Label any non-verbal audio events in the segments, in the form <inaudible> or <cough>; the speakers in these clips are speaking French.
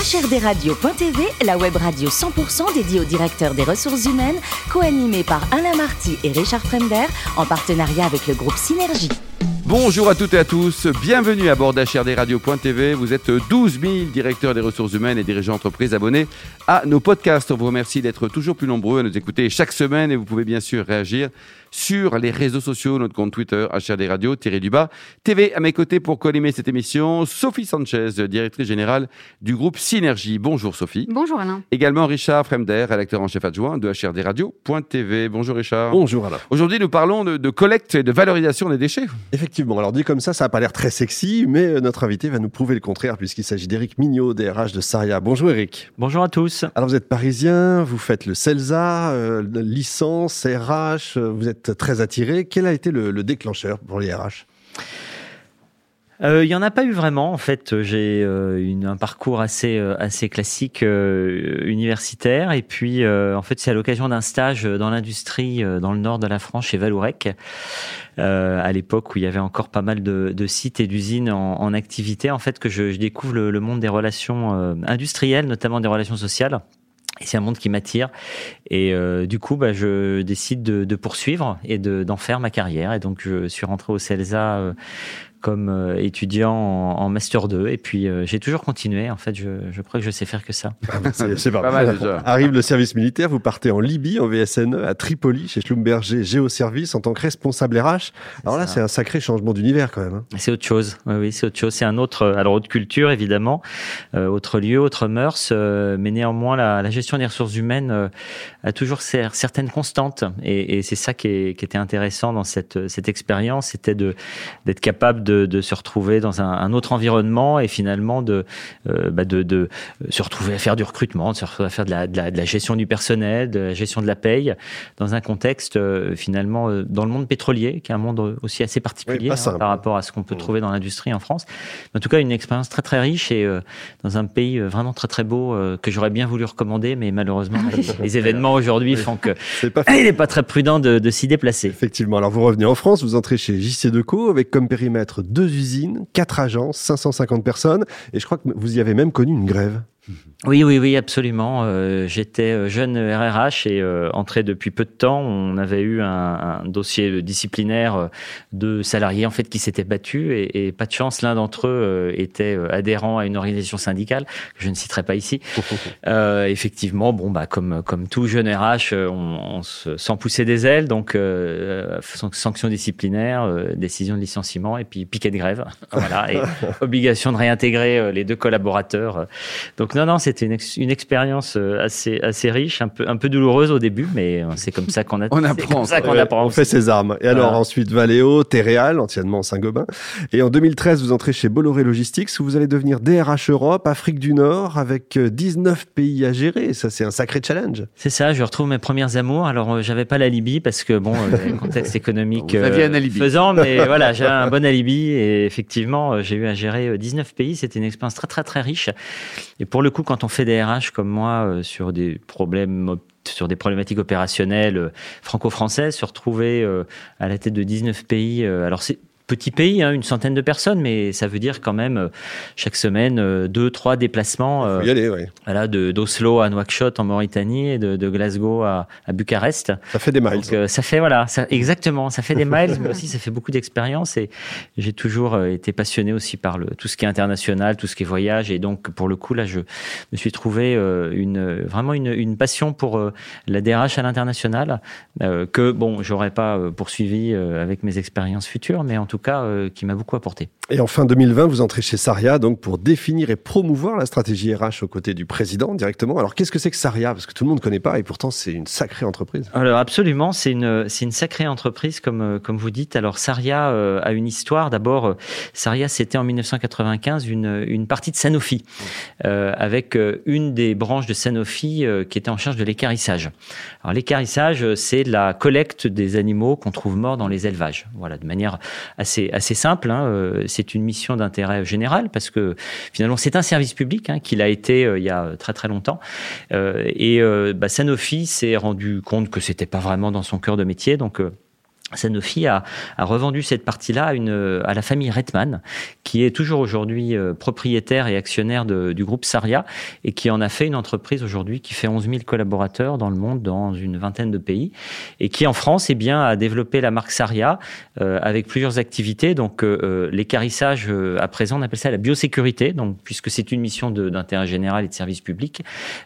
HRDRadio.tv, la web radio 100% dédiée aux directeurs des ressources humaines, co-animée par Alain Marty et Richard Fremder, en partenariat avec le groupe Synergie. Bonjour à toutes et à tous, bienvenue à bord d'HRDRadio.tv. Vous êtes 12 000 directeurs des ressources humaines et dirigeants d'entreprise abonnés à nos podcasts. On vous remercie d'être toujours plus nombreux à nous écouter chaque semaine et vous pouvez bien sûr réagir sur les réseaux sociaux, notre compte Twitter, HRD Radio, tiré du bas. TV à mes côtés pour collimer cette émission, Sophie Sanchez, directrice générale du groupe Synergie. Bonjour Sophie. Bonjour Alain. Également Richard Fremder, rédacteur en chef adjoint de HRD Radio.tv. Bonjour Richard. Bonjour Alain. Aujourd'hui, nous parlons de, de, collecte et de valorisation des déchets. Effectivement. Alors dit comme ça, ça n'a pas l'air très sexy, mais notre invité va nous prouver le contraire puisqu'il s'agit d'Éric Mignot, DRH de Saria. Bonjour Éric. Bonjour à tous. Alors vous êtes parisien, vous faites le CELSA, euh, licence, RH, vous êtes très attiré. Quel a été le, le déclencheur pour les RH il euh, n'y en a pas eu vraiment. En fait, j'ai euh, un parcours assez euh, assez classique euh, universitaire. Et puis, en fait, c'est à l'occasion d'un stage dans l'industrie dans le nord de la France chez Valourec, à l'époque où il y avait encore pas mal de, sites et d'usines en, activité. En fait, que je, découvre le, monde des relations industrielles, notamment des relations sociales. C'est un monde qui m'attire. Et euh, du coup, bah, je décide de, de poursuivre et d'en faire ma carrière. Et donc, je suis rentré au CELSA euh, comme euh, étudiant en, en, master 2 et puis euh, j'ai toujours continué. En fait je, je, crois que je sais faire que ça. Ah c'est pas, pas, mal. déjà. arrive le service militaire vous partez en Libye en VSNE à Tripoli chez Schlumberger Géoservice en tant que responsable RH alors là c'est un sacré changement d'univers quand même hein. c'est autre chose. Oui, oui c'est autre chose. C'est un autre alors autre culture évidemment. Euh, autre lieu autre mœurs. Euh, mais néanmoins la, la, gestion des ressources humaines euh, a toujours certaines constantes. Et, et c'est ça qui, est, qui, était intéressant dans cette cette expérience. C'était de d'être capable de de, de, se retrouver dans un, un, autre environnement et finalement de, euh, bah de, de, se retrouver à faire du recrutement, de se retrouver à faire de la, de la, de la gestion du personnel, de la gestion de la paye, dans un contexte euh, finalement euh, dans le monde pétrolier, qui est un monde aussi assez particulier oui, hein, par rapport à ce qu'on peut mmh. trouver dans l'industrie en France. En tout cas, une expérience très très riche et euh, dans un pays vraiment très très beau euh, que j'aurais bien voulu recommander, mais malheureusement les, <laughs> les événements aujourd'hui font que <laughs> pas il n'est pas très prudent de, de s'y déplacer. Effectivement. Alors vous revenez en France, vous entrez chez JC Deco avec comme périmètre deux usines, quatre agences, 550 personnes, et je crois que vous y avez même connu une grève. <laughs> Oui, oui, oui, absolument. Euh, J'étais euh, jeune RRH et euh, entré depuis peu de temps. On avait eu un, un dossier disciplinaire de salariés en fait qui s'étaient battus et, et, pas de chance, l'un d'entre eux était adhérent à une organisation syndicale que je ne citerai pas ici. <laughs> effectivement, bon bah comme comme tout jeune RH, on, on se sent pousser des ailes, donc sanction disciplinaire, décision de licenciement et puis piquet de grève, <laughs> voilà, et obligation de réintégrer les deux collaborateurs. Donc non, non, c'était une, ex une expérience euh, assez, assez riche, un peu, un peu douloureuse au début, mais euh, c'est comme ça qu'on <laughs> on apprend. ça qu'on apprend. On fait ses armes. Et alors voilà. ensuite Valeo, Téréal, anciennement Saint-Gobain. Et en 2013, vous entrez chez Bolloré Logistics où vous allez devenir DRH Europe, Afrique du Nord, avec 19 euh, pays à gérer. Ça, c'est un sacré challenge. C'est ça. Je retrouve mes premières amours. Alors, euh, j'avais pas la Libye parce que bon, le contexte <laughs> économique euh, faisant, mais <laughs> voilà, j'ai un bon alibi et effectivement, j'ai eu à gérer 19 pays. C'était une expérience très très très riche. Et pour le coup, quand on fait des RH comme moi euh, sur des problèmes sur des problématiques opérationnelles euh, franco-françaises, se retrouver euh, à la tête de 19 pays. alors c'est petit pays, hein, une centaine de personnes, mais ça veut dire quand même euh, chaque semaine euh, deux, trois déplacements. Euh, y aller, oui. Voilà, de d'Oslo à Nouakchott en Mauritanie et de, de Glasgow à, à, Bucarest. Ça fait des miles. Donc, euh, ça fait voilà, ça, exactement, ça fait des miles, mais aussi ça fait beaucoup d'expérience et j'ai toujours euh, été passionné aussi par le tout ce qui est international, tout ce qui est voyage et donc pour le coup là, je me suis trouvé une vraiment une, une passion pour la DRH à l'international que bon, j'aurais pas poursuivi avec mes expériences futures, mais en tout cas euh, qui m'a beaucoup apporté. Et en fin 2020, vous entrez chez Saria donc pour définir et promouvoir la stratégie RH aux côtés du président directement. Alors qu'est-ce que c'est que Saria? Parce que tout le monde ne connaît pas et pourtant c'est une sacrée entreprise. Alors absolument, c'est une c'est une sacrée entreprise comme euh, comme vous dites. Alors Saria euh, a une histoire. D'abord, Saria c'était en 1995 une une partie de Sanofi euh, avec une des branches de Sanofi euh, qui était en charge de l'écarissage. Alors l'écarissage, c'est la collecte des animaux qu'on trouve morts dans les élevages. Voilà, de manière assez assez, assez simple. Hein. Euh, c'est une mission d'intérêt général parce que finalement c'est un service public hein, qu'il a été euh, il y a très très longtemps. Euh, et bah, Sanofi s'est rendu compte que c'était pas vraiment dans son cœur de métier, donc Sanofi a, a, revendu cette partie-là à, à la famille Redman, qui est toujours aujourd'hui euh, propriétaire et actionnaire de, du groupe Saria, et qui en a fait une entreprise aujourd'hui qui fait 11 000 collaborateurs dans le monde, dans une vingtaine de pays, et qui en France eh bien, a développé la marque Saria euh, avec plusieurs activités. Donc euh, euh l'écarissage, euh, à présent, on appelle ça la biosécurité, donc, puisque c'est une mission d'intérêt général et de service public.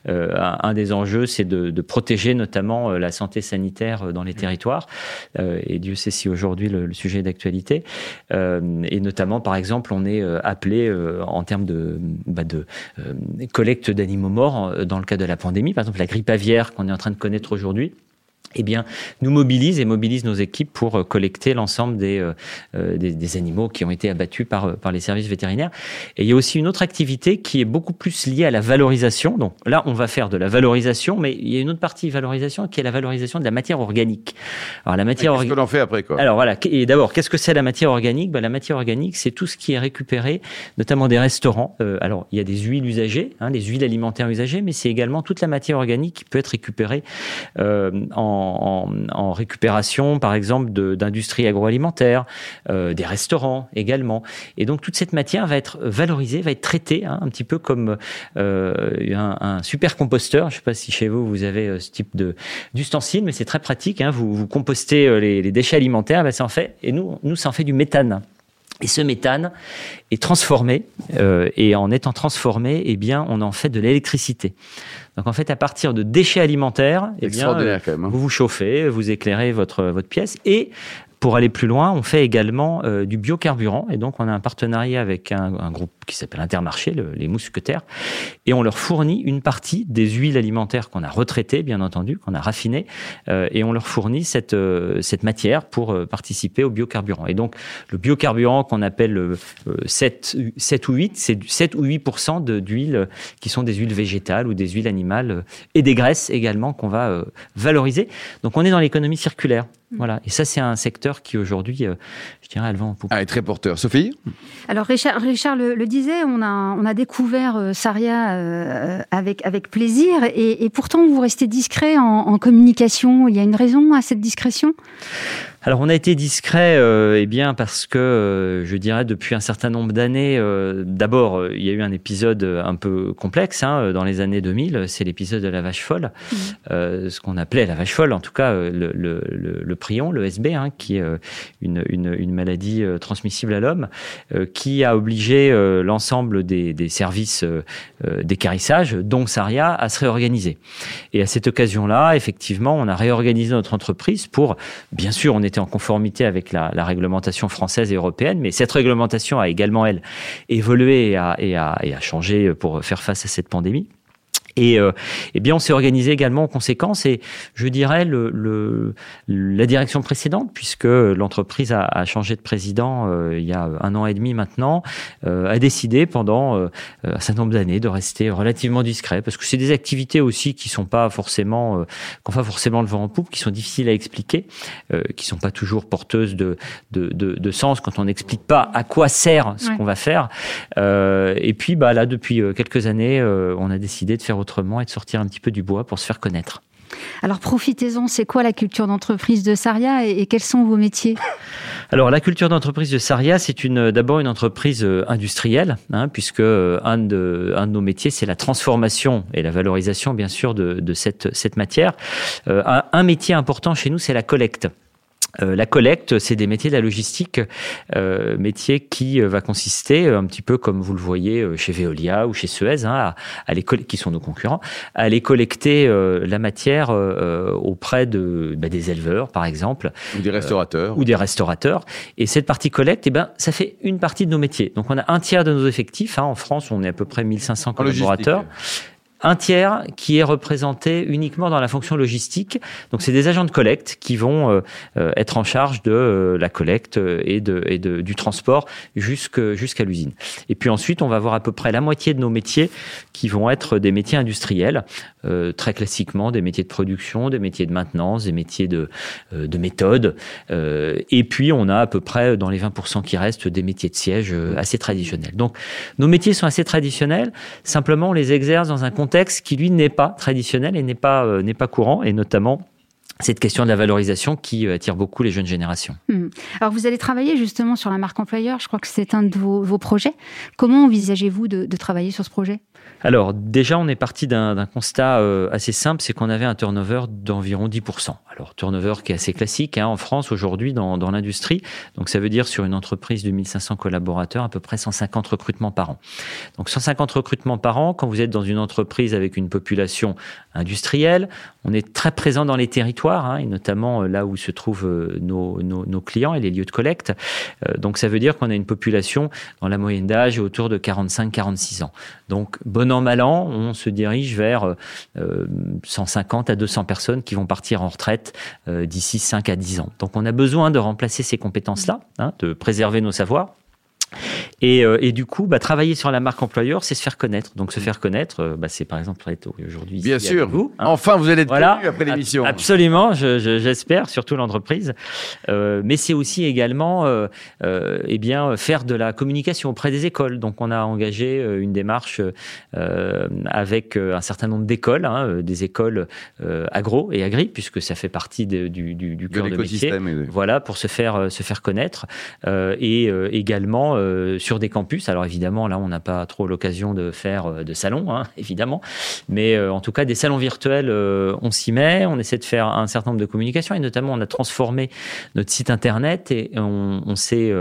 Un, un, des enjeux, c'est de, de, protéger notamment la santé sanitaire dans les territoires. Et et Dieu sait si aujourd'hui le, sujet est d'actualité. Euh, et notamment, par exemple, on est euh, appelé euh, en termes de, bah de collecte d'animaux morts dans le cas de la pandémie, par exemple la grippe aviaire qu'on est en train de connaître aujourd'hui eh bien, nous mobilise et mobilise nos équipes pour euh, collecter l'ensemble des, euh, euh, des, des, animaux qui ont été abattus par, par les services vétérinaires. Et il y a aussi une autre activité qui est beaucoup plus liée à la valorisation. Donc là, on va faire de la valorisation, mais il y a une autre partie valorisation qui est la valorisation de la matière organique. Alors la matière organique. Qu'est-ce que l'on fait après quoi? Alors voilà. Et d'abord, qu'est-ce que c'est la matière organique? Ben, La matière organique, c'est tout ce qui est récupéré, notamment des restaurants. Euh, alors il y a des huiles usagées, hein, des huiles alimentaires usagées, mais c'est également toute la matière organique qui peut être récupérée euh, en en, récupération, par exemple, d'industries agroalimentaires, euh, des restaurants également. Et donc toute cette matière va être valorisée, va être traitée, hein, un petit peu comme euh, un, un, super composteur. Je ne sais pas si chez vous vous avez euh, ce type de d'ustensile, mais c'est très pratique. Hein. Vous, compostez les, déchets alimentaires, ben, en fait. Et nous, nous, ça en fait du méthane. Et ce méthane est transformé, euh, et en étant transformé, eh bien, on en fait de l'électricité. Donc en fait, à partir de déchets alimentaires, eh bien, hein. vous vous chauffez, vous éclairez votre votre pièce, et pour aller plus loin, on fait également euh, du biocarburant et donc on a un partenariat avec un, groupe qui s'appelle Intermarché, le, les mousquetaires, et on leur fournit une partie des huiles alimentaires qu'on a retraitées, bien entendu, qu'on a raffinées, euh, et on leur fournit cette, euh, cette matière pour participer au biocarburant. Et donc le biocarburant qu'on appelle 7, euh, 7 ou 8, c'est 7 ou 8 d'huiles qui sont des huiles végétales ou des huiles animales et des graisses également qu'on va valoriser. Donc on est dans l'économie circulaire. Voilà. Et ça, c'est un secteur qui aujourd'hui, euh, je dirais, elle vend en poupe. Ah, est très porteur. Sophie? Alors, Richard, Richard le, le, disait, on a, on a découvert euh, Saria euh, avec, avec plaisir et, et, pourtant, vous restez discret en, en communication. Il y a une raison à cette discrétion? Alors on a été discret, euh, eh bien parce que euh, je dirais depuis un certain nombre d'années. Euh, D'abord, il y a eu un épisode un peu complexe hein, dans les années 2000. C'est l'épisode de la vache folle, mmh. Ce qu'on appelait la vache folle, en tout cas le, le, le, le prion, le SB, hein, qui est une, une, une maladie transmissible à l'homme, qui a obligé l'ensemble des, des, services d'écarissage, dont Saria, à se réorganiser. Et à cette occasion-là, effectivement, on a réorganisé notre entreprise pour, bien sûr, on est en conformité avec la, réglementation française et européenne, mais cette réglementation a également, elle, évolué et a changé pour faire face à cette pandémie. Et euh, eh bien, on s'est organisé également en conséquence. Et je dirais le, le la direction précédente, puisque l'entreprise a, a, changé de président euh, il y a un an et demi maintenant, euh, a décidé pendant euh, un certain nombre d'années de rester relativement discret, parce que c'est des activités aussi qui sont pas forcément, euh, qui pas forcément le vent en poupe, qui sont difficiles à expliquer, euh, qui sont pas toujours porteuses de, de, de, de sens quand on n'explique pas à quoi sert ce ouais. qu'on va faire. et puis, bah là, depuis quelques années, on a décidé de faire autrement et de sortir un petit peu du bois pour se faire connaître. Alors profitez-en, c'est quoi la culture d'entreprise de Saria et, et, quels sont vos métiers? Alors la culture d'entreprise de Saria, c'est une d'abord une entreprise euh, industrielle, hein, puisque euh, un de, un de nos métiers, c'est la transformation et la valorisation, bien sûr, de, de cette, cette matière. Euh, un, un métier important chez nous, c'est la collecte. Euh, la collecte, c'est des métiers de la logistique, euh, métier qui euh, va consister un petit peu comme vous le voyez euh, chez Veolia ou chez Suez, hein, à, à les qui sont nos concurrents, à aller collecter euh, la matière euh, auprès de bah, des éleveurs, par exemple, ou des restaurateurs, ou des restaurateurs. Et cette partie collecte, eh ben, ça fait une partie de nos métiers. Donc on a un tiers de nos effectifs. Hein, en France, on est à peu près 1500 collaborateurs. Un tiers qui est représenté uniquement dans la fonction logistique. Donc c'est des agents de collecte qui vont euh, euh, être en charge de euh, la collecte et, du transport jusqu'à l'usine. Et puis ensuite, on va avoir à peu près la moitié de nos métiers qui vont être des métiers industriels, euh, très classiquement des métiers de production, des métiers de maintenance, des métiers de, euh, de méthode. Euh, et puis on a à peu près dans les 20% qui restent des métiers de siège assez traditionnels. Donc nos métiers sont assez traditionnels, simplement on les exerce dans un contexte qui lui n'est pas traditionnel et n'est pas, n'est pas courant, et notamment cette question de la valorisation qui attire beaucoup les jeunes générations. Hmm. Alors vous allez travailler justement sur la marque employeur, je crois que c'est un de vos, projets. Comment envisagez-vous de travailler sur ce projet? Alors déjà, on est parti d'un constat euh, assez simple, c'est qu'on avait un turnover d'environ 10%. Alors turnover qui est assez classique hein, en France aujourd'hui dans, dans l'industrie. Donc ça veut dire sur une entreprise de 1500 collaborateurs, à peu près 150 recrutements par an. Donc 150 recrutements par an, quand vous êtes dans une entreprise avec une population industrielle, on est très présent dans les territoires, hein, et notamment euh, là où se trouvent euh, nos, clients et les lieux de collecte. donc ça veut dire qu'on a une population dans la moyenne d'âge autour de 45-46 ans. Donc bon an, mal an, on se dirige vers 150 euh, à 200 personnes qui vont partir en retraite euh, d'ici 5 à 10 ans. Donc on a besoin de remplacer ces compétences-là, hein, de préserver nos savoirs. Et, euh, et, du coup, bah, travailler sur la marque employeur, c'est se faire connaître. Donc, se faire connaître, euh, bah, c'est par exemple être aujourd'hui. Bien sûr. Vous, hein. Enfin, vous allez être voilà. connu après l'émission. Absolument, j'espère, je, surtout l'entreprise. Euh, mais c'est aussi également, eh bien, faire de la communication auprès des écoles. Donc, on a engagé une démarche avec un certain nombre d'écoles, hein, des écoles agro et agri, puisque ça fait partie de, du, du, du cœur de, métier. Voilà, pour se faire se faire connaître et également euh, sur des campus. Alors évidemment, là, on n'a pas trop l'occasion de faire euh, de salons, hein, <laughs> évidemment. Mais euh, en tout cas, des salons virtuels, on s'y met. On essaie de faire un certain nombre de communications et notamment, on a transformé notre site internet et on, s'est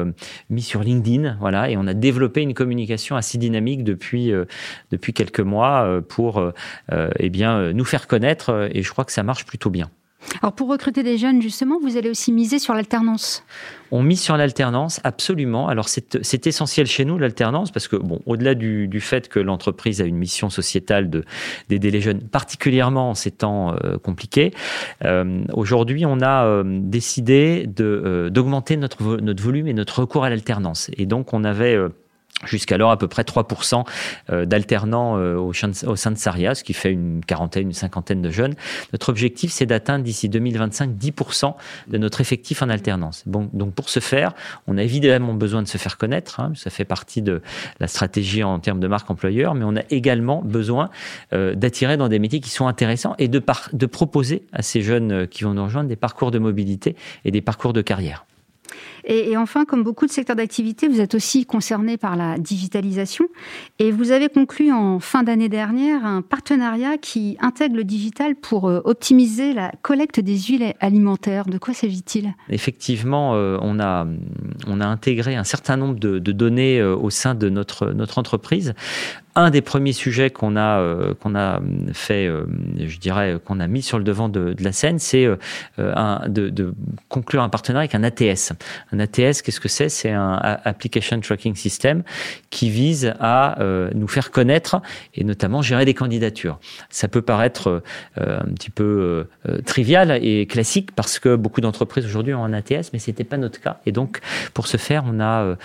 mis sur LinkedIn, voilà, et on a développé une communication assez dynamique depuis quelques mois pour eh nous faire connaître. Et je crois que ça marche plutôt bien. Alors pour recruter des jeunes, justement, vous allez aussi miser sur l'alternance. On mise sur l'alternance, absolument. Alors c'est essentiel chez nous, l'alternance, parce que, bon, au-delà du, fait que l'entreprise a une mission sociétale d'aider les jeunes, particulièrement en ces temps euh, compliqués, euh, aujourd'hui, on a euh, décidé d'augmenter notre, notre volume et notre recours à l'alternance. Et donc, on avait jusqu'alors à peu près 3% euh, d'alternants euh, au sein de Saria, ce qui fait une quarantaine, une cinquantaine de jeunes. Notre objectif, c'est d'atteindre d'ici 2025 10% de notre effectif en alternance. Donc pour ce faire, on a évidemment besoin de se faire connaître, hein, ça fait partie de la stratégie en termes de marque employeur, mais on a également besoin euh, d'attirer dans des métiers qui sont intéressants et de, de proposer à ces jeunes qui vont nous rejoindre des parcours de mobilité et des parcours de carrière. Et, enfin, comme beaucoup de secteurs d'activité, vous êtes aussi concerné par la digitalisation. Et vous avez conclu en fin d'année dernière un partenariat qui intègre le digital pour euh, optimiser la collecte des huiles alimentaires. De quoi s'agit-il? Effectivement, euh, on, a, intégré un certain nombre de, données euh, au sein de notre, entreprise un des premiers sujets qu'on a fait, je dirais qu'on a mis sur le devant de, la scène, c'est de, conclure un partenariat avec un ATS. Un ATS, qu'est-ce que c'est? C'est un Application Tracking System qui vise à nous faire connaître et notamment gérer des candidatures. Ça peut paraître un petit peu trivial et classique parce que beaucoup d'entreprises aujourd'hui ont un ATS, mais c'était pas notre cas. Et donc, pour ce faire, on a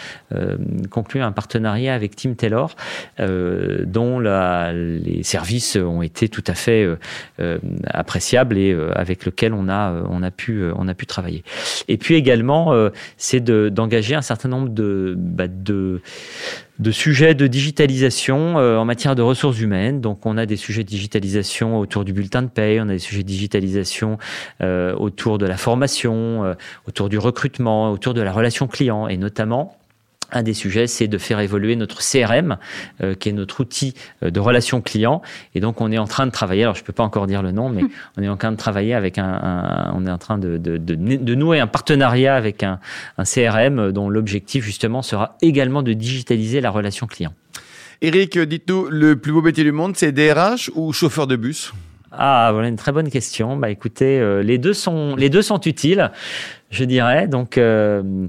conclu un partenariat avec Team Taylor. Euh, dont les services ont été tout à fait euh, euh, appréciables et avec lequel on a on a pu on a pu travailler. Et puis également, c'est d'engager un certain nombre de bah, sujets de digitalisation en matière de ressources humaines. Donc, on a des sujets de digitalisation autour du bulletin de paie, on a des sujets de digitalisation autour de la formation, autour du recrutement, autour de la relation client, et notamment un des sujets, c'est de faire évoluer notre CRM, euh, qui est notre outil euh, de relation client. Et donc, on est en train de travailler. Alors, je peux pas encore dire le nom, mais on est en train de travailler avec un. on est en train de, de, de, de, nouer un partenariat avec un, un CRM dont l'objectif justement sera également de digitaliser la relation client. Eric, dites-nous, le plus beau métier du monde, c'est DRH ou chauffeur de bus? Ah, voilà une très bonne question. Bah, écoutez, euh, les deux sont les deux sont utiles, je dirais. Donc, euh,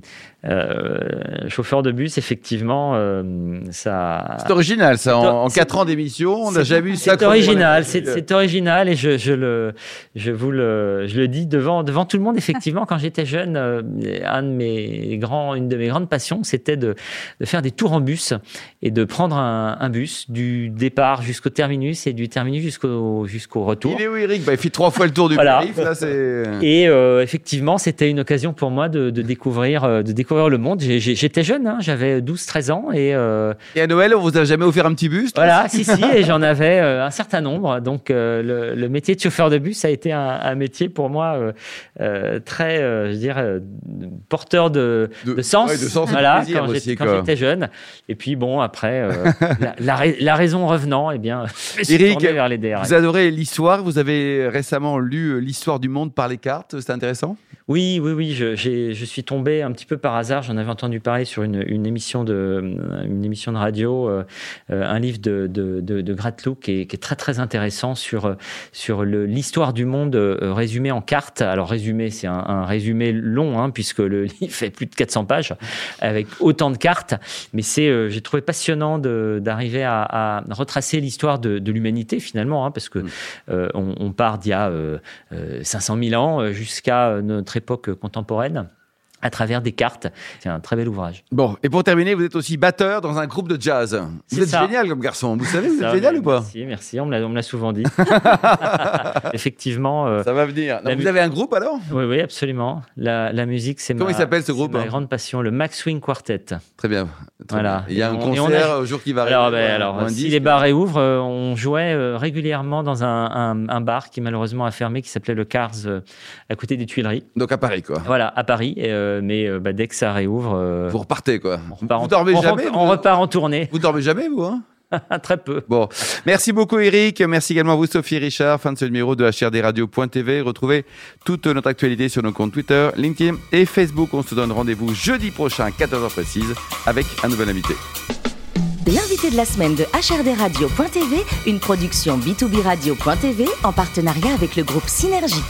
chauffeur de bus, effectivement, euh, ça. C'est original, ça. En, quatre ans d'émission, on n'a jamais vu ça. C'est original, c'est original, et je, je, le, je vous le, je le dis devant, devant tout le monde. Effectivement, quand j'étais jeune, euh, un de mes grands, une de mes grandes passions, c'était de, de faire des tours en bus et de prendre un, un bus du départ jusqu'au terminus et du terminus jusqu'au jusqu'au retour. Il est où, Eric? Bah, Il fait trois fois le tour du voilà. et euh, effectivement, c'était une occasion pour moi de, de découvrir, de découvrir découvrir le monde. J'étais jeune, hein, j'avais 12-13 ans. Et, et à Noël, on vous a jamais offert un petit bus Voilà, si, si, et j'en avais un certain nombre. Donc le, le, métier de chauffeur de bus a été un, un métier pour moi très, je dirais, porteur de, de, sens. de sens voilà, quand j'étais jeune. Et puis bon, après, <laughs> la, la, raison revenant, eh bien, <laughs> Eric, vers les vous adorez l'histoire. Vous avez récemment lu l'histoire du monde par les cartes. C'est intéressant? Oui, oui, oui. Je, je, suis tombé un petit peu par hasard. J'en avais entendu parler sur une, une, émission, de, une émission de radio, euh, euh, un livre de, de, de, de Gratlouk qui est, qui est, très, très intéressant sur, sur l'histoire du monde euh, résumé en cartes. Alors, résumé, c'est un, un, résumé long, hein, puisque le <laughs> livre fait plus de 400 pages, avec autant de cartes. Mais c'est, j'ai trouvé passionnant d'arriver à, à, retracer l'histoire de, l'humanité, finalement, hein, parce que mm. on, on, part d'il y a 500 000 ans jusqu'à notre époque contemporaine à travers des cartes. C'est un très bel ouvrage. Bon, et pour terminer, vous êtes aussi batteur dans un groupe de jazz. Vous êtes génial comme garçon, vous savez, vous êtes génial ou pas? Merci, merci, on me l'a souvent dit. <laughs> Effectivement. Euh, ça va venir. vous avez un groupe alors? Oui, oui, absolument. La, la musique, c'est Comment il s'appelle ce groupe? ma grande passion, le Max Swing Quartet. Très bien. voilà. Il y a un concert au jour qui va arriver. Alors, ben, alors si les bars réouvrent, euh, on jouait euh, régulièrement dans un, un, bar qui malheureusement a fermé, qui s'appelait le Cars, à côté des Tuileries. Donc à Paris, quoi. Voilà, à Paris. Mais bah, dès que ça réouvre. Euh, vous repartez, quoi. On repart vous dormez jamais On repart en tournée. Vous dormez jamais, vous hein? <laughs> Très peu. Bon, merci beaucoup Eric, merci également à vous Sophie Richard, fin de ce numéro de HRDRadio.tv. Retrouvez toute notre actualité sur nos comptes Twitter, LinkedIn et Facebook. On se donne rendez-vous jeudi prochain, 14h précise, avec un nouvel invité. L'invité de la semaine de HRDRadio.tv, une production B2B Radio.tv en partenariat avec le groupe Synergie.